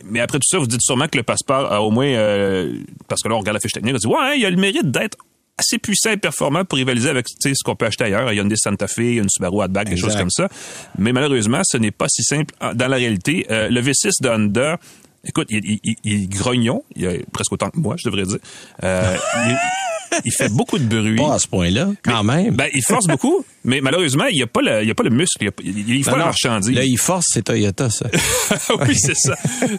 mais après tout ça, vous dites sûrement que le passeport a au moins, euh, parce que là, on regarde la fiche technique, on dit, ouais, hein, il a le mérite d'être assez puissant et performant pour rivaliser avec ce qu'on peut acheter ailleurs. Il y a une Santa Fe, une Subaru Outback, des choses comme ça. Mais malheureusement, ce n'est pas si simple dans la réalité. Euh, le V6 de Honda, écoute, il, il- il- il grognon. Il a presque autant que moi, je devrais dire. Euh, il, fait beaucoup de bruit. Pas à ce point-là, quand même. Ben, il force beaucoup, mais malheureusement, il n'y a, pas le- il y a pas le muscle. Il, y a, il, il faut Non, la marchandise. Là, il force, c'est Toyota, ça. oui, c'est ça.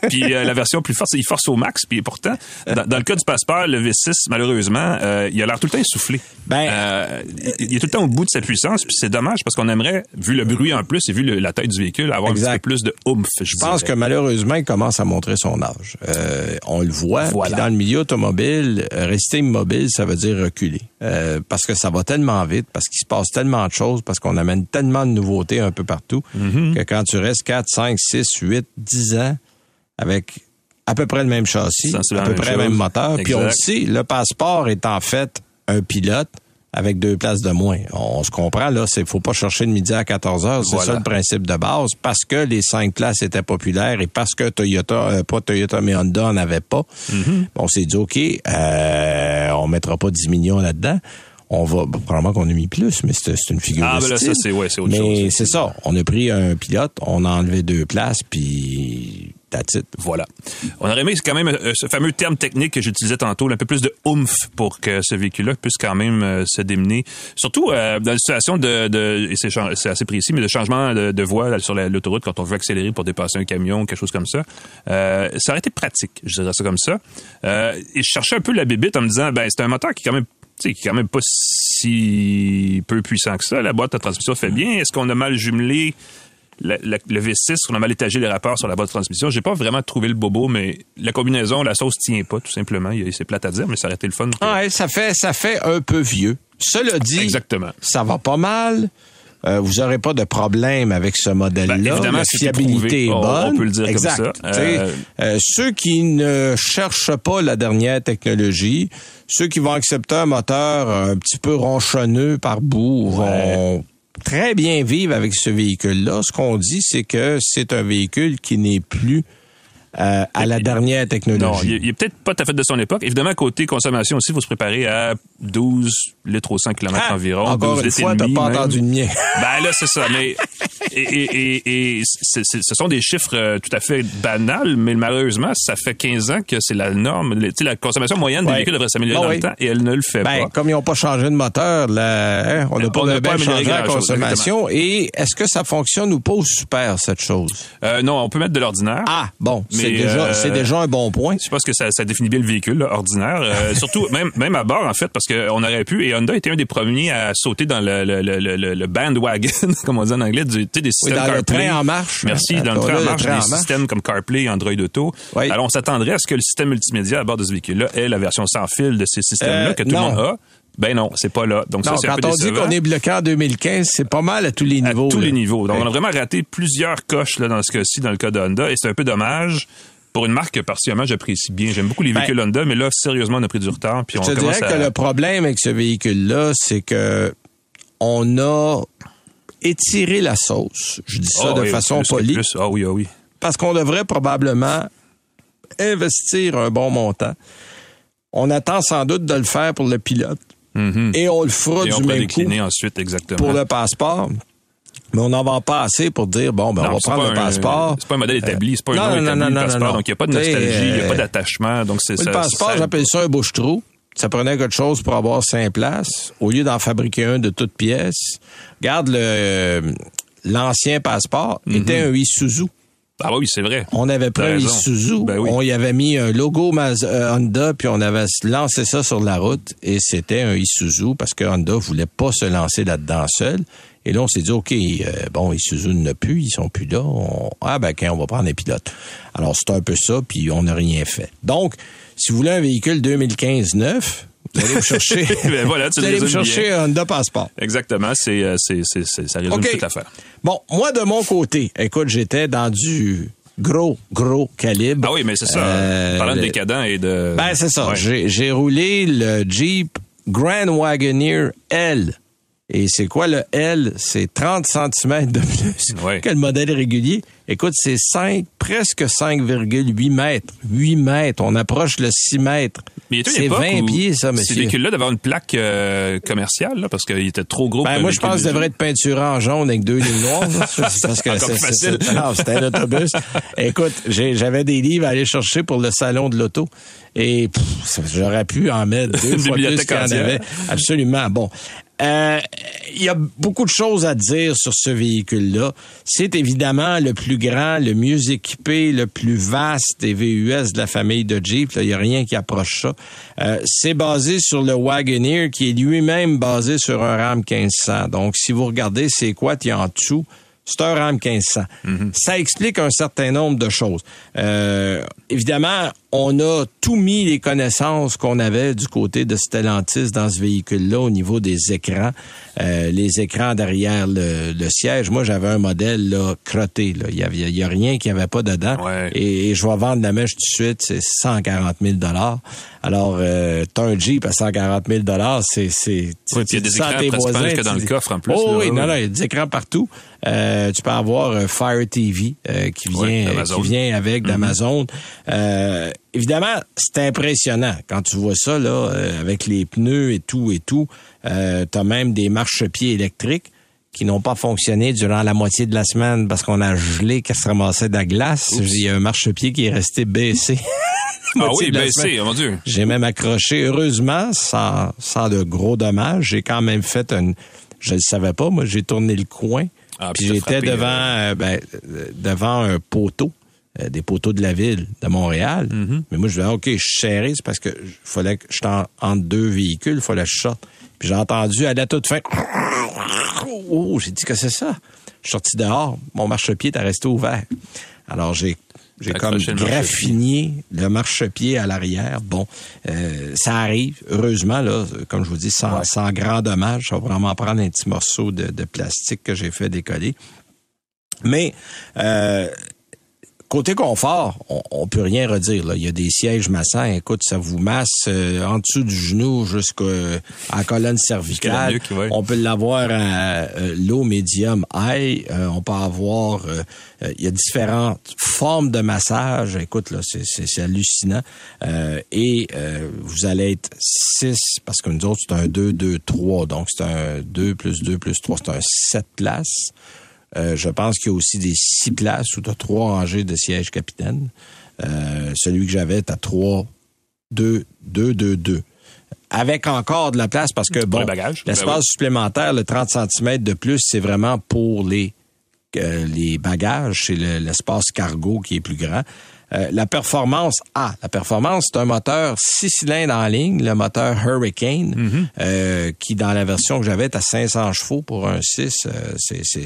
Puis euh, la version plus forte, il force au max. Puis pourtant, dans, dans le cas du passeport, le V6, malheureusement, euh, il a l'air tout le temps essoufflé. Ben- Euh, il, est tout le temps au bout de sa puissance. Puis c'est dommage parce qu'on aimerait, vu le bruit en plus et vu le- la taille du véhicule, avoir un petit peu plus de oomph. Je, Je pense que malheureusement, il commence à montrer son âge. On le voit. Voilà. Puis dans le milieu automobile, rester immobile, ça veut dire reculer. Euh, parce que ça va tellement vite, parce qu'il se passe tellement de choses, parce qu'on amène tellement de nouveautés un peu partout, Mm-hmm. que quand tu restes 4, 5, 6, 8, 10 ans avec à peu près le même châssis, à peu près le même moteur, puis on le sait, le passeport est en fait un pilote avec deux places de moins. On, se comprend, là, c'est faut pas chercher de midi à 14 heures, c'est Voilà. ça le principe de base, parce que les cinq places étaient populaires et parce que Toyota, euh, pas Toyota, mais Honda en avait pas, Mm-hmm. on s'est dit, OK, euh, on mettra pas 10 millions là-dedans. On va, probablement qu'on a mis plus, mais c'est une figure Ah, de ben là, style. ça, c'est- ouais, c'est autre mais chose. c'est ça. On a pris un pilote, on a enlevé deux places, puis Voilà. On aurait aimé quand même euh, ce fameux terme technique que j'utilisais tantôt, un peu plus de oomph pour que ce véhicule-là puisse quand même euh, se démener. Surtout euh, dans une situation de, et c'est assez précis, mais de changement de, voie sur la- l'autoroute quand on veut accélérer pour dépasser un camion, quelque chose comme ça. Ça aurait été pratique, je dirais ça comme ça. Et je cherchais un peu la bébite en me disant, ben c'est un moteur qui est quand même qui est quand même pas si peu puissant que ça. La boîte de transmission fait bien. Est-ce qu'on a mal jumelé le V6, on a mal étagé les rapports sur la boîte de transmission. J'ai pas vraiment trouvé le bobo, mais la combinaison, la sauce tient pas, tout simplement. C'est plate à dire, mais ça aurait été le fun. Ouais, ça fait, ça fait un peu vieux. Cela dit, Exactement. ça va pas mal. Euh, vous n'aurez pas de problème avec ce modèle-là. Ben, évidemment, La fiabilité est. On- bonne. on peut le dire comme exact. ça. Tu sais, Euh, euh, ceux qui ne cherchent pas la dernière technologie, ceux qui vont accepter un moteur un petit peu ronchonneux par bout, vont très bien vivre avec ce véhicule-là. Ce qu'on dit, c'est que c'est un véhicule qui n'est plus euh, à la dernière technologie. Non, il est, peut-être pas tout à fait de son époque. Évidemment, côté consommation aussi, il faut se préparer à 12 litres au 100 km Ah, environ. encore 12 une fois, t'as pas même. entendu le mien. Ben là, c'est ça. Mais et, et, et, ce sont des chiffres euh, tout à fait banals, mais malheureusement, ça fait 15 ans que c'est la norme. Le- la consommation moyenne des véhicules devrait s'améliorer Ah dans oui. le temps et elle ne le fait Ben, pas. comme ils n'ont pas changé de moteur, là, hein, on n'a On pas, n'a de pas changé la consommation. Et est-ce que ça fonctionne ou pas super, cette chose? Euh, non, on peut mettre de l'ordinaire. Ah, bon, c'est déjà, euh, déjà un bon point. Je pense que ça, ça définit bien le véhicule là, ordinaire. Euh, surtout même même à bord en fait parce qu'on aurait pu et Honda était un des premiers à sauter dans le le, le, le, le bandwagon comme on dit en anglais du, des systèmes dans le CarPlay. train en marche. Merci dans le train en le marche train des en marche. systèmes comme CarPlay Android Auto. Oui. Alors on s'attendrait à ce que le système multimédia à bord de ce véhicule là ait la version sans fil de ces systèmes là Euh, que tout le monde a. Ben non, c'est pas là. Donc Non, ça c'est un peu quand on dit qu'on est bloqué en 2015, c'est pas mal à tous les à niveaux. tous là. les niveaux. Donc, Ouais. on a vraiment raté plusieurs coches là, dans ce cas-ci, dans le cas de Honda, et c'est un peu dommage pour une marque que particulièrement j'apprécie bien. J'aime beaucoup les Ben, véhicules Honda, mais là, sérieusement, on a pris du retard. Puis on Je dirais à... que le problème avec ce véhicule-là, c'est que on a étiré la sauce. Je dis ça Ah de oui, façon polie. Ah oui, ah oui. parce qu'on devrait probablement investir un bon montant. On attend sans doute de le faire pour le pilote Mhm. et on le fera Et du même coup décliner ensuite, exactement. pour le passeport. Mais on n'en vend pas assez pour dire, bon, ben, Non, on va prendre le un- passeport. C'est pas un modèle établi, c'est pas non, un nom non, établi, non, le non, passeport. non, Donc, il n'y a pas de nostalgie, il n'y a euh, pas d'attachement. Donc, c'est ça. le passeport, ça- j'appelle ça un bouche-trou. Ça prenait quelque chose pour avoir cinq places. Au lieu d'en fabriquer un de toutes pièces, regarde le euh, l'ancien passeport Mhm. était un Isuzu. Ah oui, c'est vrai. On avait pris un. Isuzu, Ben oui. on y avait mis un logo euh, Honda, puis on avait lancé ça sur la route, et c'était un Isuzu parce que Honda voulait pas se lancer là-dedans seul. Et là, on s'est dit, OK, euh, bon, Isuzu n'a plus, ils sont plus là. On- ah, ben, on va prendre un pilote. Alors, c'est un peu ça, puis on n'a rien fait. Donc, si vous voulez un véhicule 2015 neuf, vous allez vous chercher, Ben voilà, tu vous allez chercher un Honda Passport. Exactement, c'est, euh, c'est, c'est, c'est- ça résume OK. toute l'affaire. Bon, moi, de mon côté, écoute, j'étais dans du gros, gros calibre. Ah oui, mais c'est ça. Euh, Parlant de décadent et de... Ben, c'est ça. Ouais. J'ai, j'ai roulé le Jeep Grand Wagoneer L. Et c'est quoi le L? C'est 30 cm de plus Ouais. que le modèle régulier. Écoute, c'est 5, presque 5,8 mètres. 8 mètres. On approche le 6 mètres. C'est époque 20 où pieds, ça, Ces monsieur. véhicules-là devaient avoir une plaque euh, commerciale, là, parce qu'il était trop gros. Ben, moi, je pense léger. devrait être peinturé en jaune avec deux lignes noires. parce que c'est- facile. c'était un autobus. Écoute, j'avais des livres à aller chercher pour le salon de l'auto. Et j'aurais pu en mettre deux fois plus qu'il y en avait. Absolument. Bon. Euh, Il y a beaucoup de choses à dire sur ce véhicule-là. C'est évidemment le plus grand, le mieux équipé, le plus vaste des VUS de la famille de Jeep. Là, Il n'y a rien qui approche ça. Euh, c'est basé sur le Wagoneer qui est lui-même basé sur un Ram 1500. Donc, si vous regardez c'est quoi qu'il y a en dessous, c'est un Ram 1500. Ça explique un certain nombre de choses. Euh, évidemment, on a tout mis les connaissances qu'on avait du côté de Stellantis dans ce véhicule-là au niveau des écrans. Euh, les écrans derrière le, le siège. Moi, j'avais un modèle là, crotté. Là. Il y avait, il y a rien qui n'y avait pas dedans. Ouais. Et, et je vais vendre la mèche tout de suite. C'est 140 000 Alors, euh, t'as un Jeep à 140 000 c'est c'est Oui, il y a des écrans voisins, jusque dans le coffre, en plus, Oh là, oui, non, non, il y a des écrans partout. Euh, tu peux avoir un Fire TV euh, qui vient Ouais, euh, d'Amazon. qui vient avec Mm-hmm. d'Amazon. Euh, évidemment, c'est impressionnant quand tu vois ça là euh, avec les pneus et tout et tout. Euh, tu as même des marchepieds électriques qui n'ont pas fonctionné durant la moitié de la semaine parce qu'on a gelé qu'elle se ramassait de la glace. Il y a un marchepied qui est resté baissé. Ah oui, oh mon Dieu. J'ai même accroché, heureusement, sans, sans de gros dommages. J'ai quand même fait une... Je ne le savais pas, moi, j'ai tourné le coin. Ah, puis j'étais devant, euh, euh, ben, euh, devant un poteau, euh, des poteaux de la ville de Montréal. Mm-hmm. Mais moi, je disais, OK, je suis serré, c'est parce que je- fallait que j'étais en- entre deux véhicules, il fallait que je sorte. Puis j'ai entendu à la toute fin, oh, j'ai dit que c'est ça. Je suis sorti dehors, mon marchepied était resté ouvert. Alors j'ai j'ai comme accroché le marchepied. graffiné le marchepied à l'arrière. Bon, euh, ça arrive, heureusement, là, comme je vous dis, sans, sans grand dommage. Je vais vraiment prendre un petit morceau de, de plastique que j'ai fait décoller. Mais euh, côté confort, on, on peut rien redire. Là. Il y a des sièges massants. Écoute, ça vous masse euh, en dessous du genou jusqu'à la colonne cervicale. nuque, ouais. On peut l'avoir à euh, low, medium, high. Euh, on peut avoir... euh, euh, il y a différentes formes de massage. Écoute, là, c'est- hallucinant. Euh, et euh, vous allez être 6, parce que nous autres, c'est un 2, 2, 3. Donc, c'est un 2 plus 2 plus 3, c'est un 7 places. Euh, je pense qu'il y a aussi des six places où tu as trois rangées de sièges capitaine. Euh, celui que j'avais, tu as trois, deux, deux, deux, deux. Avec encore de la place parce que, bon, les l'espace Ben oui. supplémentaire, le 30 cm de plus, c'est vraiment pour les, euh, les bagages. C'est le- l'espace cargo qui est plus grand. Euh, la performance, ah, la performance, c'est un moteur six cylindres en ligne, le moteur Hurricane, Mm-hmm. euh, qui dans la version que j'avais est à 500 chevaux pour un 6, euh,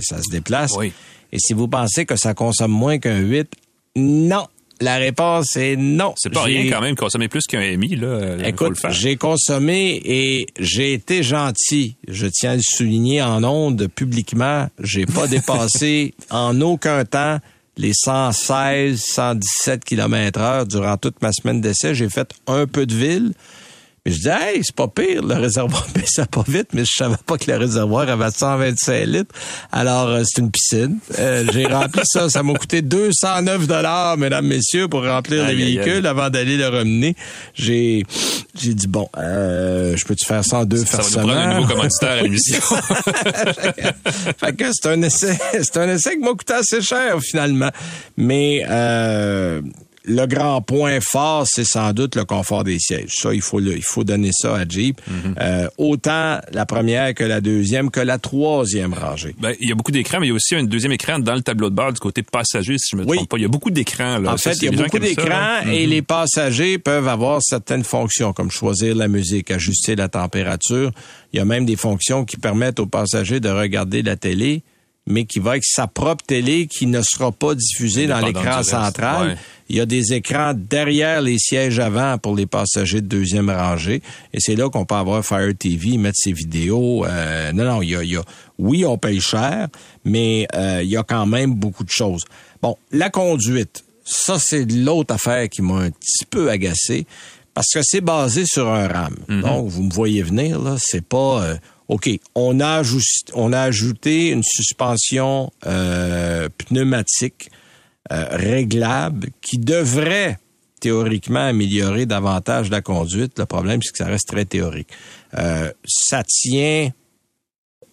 ça se déplace. Oui. Et si vous pensez que ça consomme moins qu'un 8, non. La réponse est non. C'est pas rien quand même, consommer plus qu'un MI, là. euh, Écoute, j'ai consommé et j'ai été gentil. Je tiens à le souligner en ondes publiquement. J'ai pas dépassé en aucun temps les 116, 117 km heure durant toute ma semaine d'essai. J'ai fait un peu de ville. Mais je dis, hey, c'est pas pire, le réservoir baissait pas vite, mais je savais pas que le réservoir avait 125 litres. Alors, euh, c'est une piscine. Euh, j'ai rempli ça. Ça m'a coûté 209 dollars, mesdames, messieurs, pour remplir le aïe, véhicule avant d'aller le ramener. J'ai, j'ai dit, bon, euh, je peux-tu faire ça en deux Ça va nous un nouveau commanditaire à l'émission. fait que c'est un essai, c'est un essai qui m'a coûté assez cher finalement. Mais euh, le grand point fort, c'est sans doute le confort des sièges. Ça, il faut le, il faut donner ça à Jeep. Mhm. Euh, autant la première que la deuxième que la troisième rangée. Ben, il y a beaucoup d'écrans, mais il y a aussi un deuxième écran dans le tableau de bord du côté passager, si je me Oui. trompe pas. Il y a beaucoup d'écrans, là. En fait, il y a beaucoup d'écrans et Mhm. les passagers peuvent avoir certaines fonctions, comme choisir la musique, ajuster la température. Il y a même des fonctions qui permettent aux passagers de regarder la télé, mais qui va avec sa propre télé qui ne sera pas diffusée dans l'écran central. ouais. Il y a des écrans derrière les sièges avant pour les passagers de deuxième rangée. Et c'est là qu'on peut avoir Fire TV, mettre ses vidéos. Euh, non, non, il y a, il y a- oui, on paye cher, mais euh, il y a quand même beaucoup de choses. Bon, la conduite, ça, c'est l'autre affaire qui m'a un petit peu agacé parce que c'est basé sur un RAM. Donc, vous me voyez venir, là, c'est pas... euh, OK, on a, ajusté, on a ajouté une suspension euh, pneumatique euh, réglable qui devrait théoriquement améliorer davantage la conduite. Le problème, c'est que ça reste très théorique. Euh, ça tient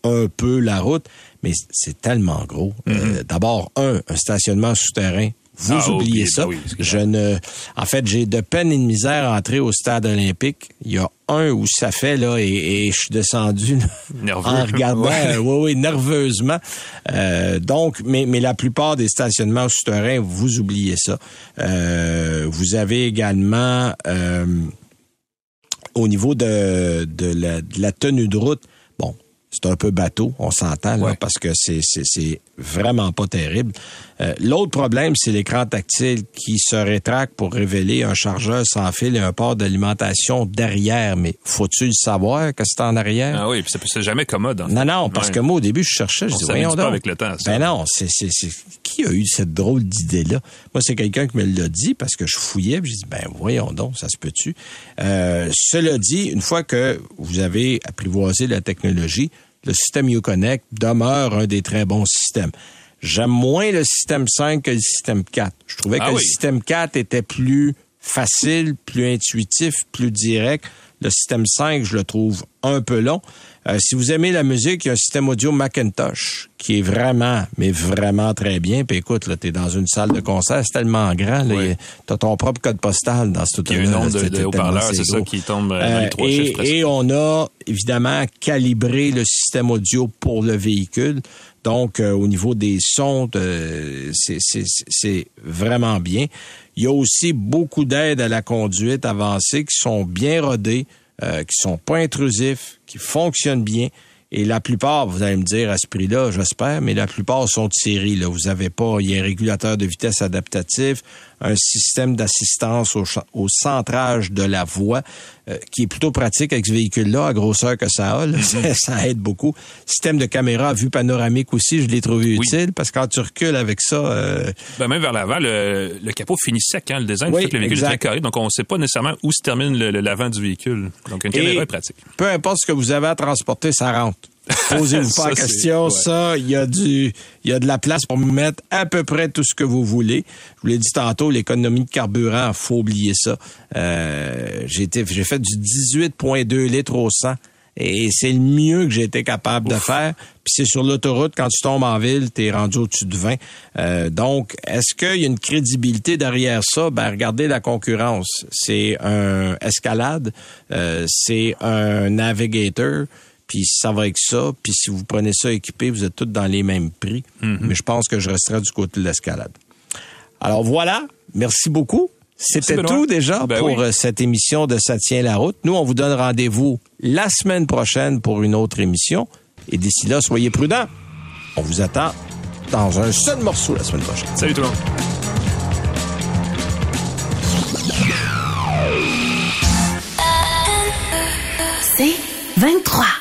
un peu la route, mais c'est tellement gros. Euh, D'abord, un, un stationnement souterrain. Vous Ah, oubliez ça. ben oui, je ne, en fait, j'ai de peine et de misère à entrer au stade olympique. Il y a un où ça fait là et, et je suis descendu Nerveux. en regardant, Ouais. euh, oui, oui, nerveusement. Euh, donc, mais, mais la plupart des stationnements souterrains, vous oubliez ça. Euh, vous avez également euh, au niveau de, de, la, de la tenue de route, bon, c'est un peu bateau, on s'entend, là, Ouais. parce que c'est, c'est, c'est vraiment pas terrible. Euh, l'autre problème, c'est l'écran tactile qui se rétracte pour révéler un chargeur sans fil et un port d'alimentation derrière. Mais faut-tu le savoir que c'est en arrière? Ah oui, puis ça- c'est jamais commode. en fait. Non, non, parce Ouais. que moi, au début, je cherchais, je On dis, voyons pas donc. avec le temps, ça. Ben non, c'est, qui a eu cette drôle d'idée-là? Moi, c'est quelqu'un qui me l'a dit parce que je fouillais, puis j'ai dit, ben voyons donc, ça se peut-tu? Euh, cela dit, une fois que vous avez apprivoisé la technologie, le système Uconnect demeure un des très bons systèmes. J'aime moins le système 5 que le système 4. Je trouvais Ah que le système 4 était plus facile, plus intuitif, plus direct. Le système 5, je le trouve un peu long. Euh, si vous aimez la musique, il y a un système audio Macintosh qui est vraiment, mais vraiment très bien. Puis écoute, là, t'es dans une salle de concert, c'est tellement grand. Là, Oui. t'as ton propre code postal dans ce Il y a un nombre de, de haut-parleurs, c'est ça, qui tombe euh, dans Euh, les trois et, chiffres. et on a évidemment calibré le système audio pour le véhicule. Donc, euh, au niveau des sons, euh, c'est vraiment bien. Il y a aussi beaucoup d'aides à la conduite avancée qui sont bien rodées, euh, qui sont pas intrusifs, qui fonctionnent bien. Et la plupart, vous allez me dire à ce prix-là, j'espère, mais la plupart sont de série. Là. Vous avez pas, il y a un régulateur de vitesse adaptatif, un système d'assistance au, au, centrage de la voie euh, qui est plutôt pratique avec ce véhicule-là, à grosseur que ça a. Mm-hmm. ça, aide beaucoup. Système de caméra à vue panoramique aussi, je l'ai trouvé utile parce que quand tu recules avec ça... Euh, ben même vers l'avant, le, capot finit sec. Hein, le design fait que le véhicule est très carré, donc on ne sait pas nécessairement où se termine l'avant du véhicule. Donc une caméra est pratique. Peu importe ce que vous avez à transporter, ça rentre. Posez-vous pas la question. Ça, il y a du, il y a de la place pour mettre à peu près tout ce que vous voulez. Je vous l'ai dit tantôt, l'économie de carburant, faut oublier ça. Euh, j'ai j'ai fait du 18,2 litres au 100 et c'est le mieux que j'ai été capable de faire. Puis c'est sur l'autoroute, quand tu tombes en ville, tu es rendu au-dessus de 20. Euh, donc, est-ce qu'il y a une crédibilité derrière ça? Ben, regardez la concurrence. C'est un Escalade, euh, c'est un Navigator, puis ça va avec ça. Puis si vous prenez ça équipé, vous êtes tous dans les mêmes prix. Mm-hmm. Mais je pense que je resterai du côté de l'escalade. Alors voilà, merci beaucoup. C'était tout déjà ben pour euh, cette émission de Ça tient la route. Nous, on vous donne rendez-vous la semaine prochaine pour une autre émission. Et d'ici là, soyez prudents. On vous attend dans un seul morceau la semaine prochaine. Salut tout le monde. C'est 23.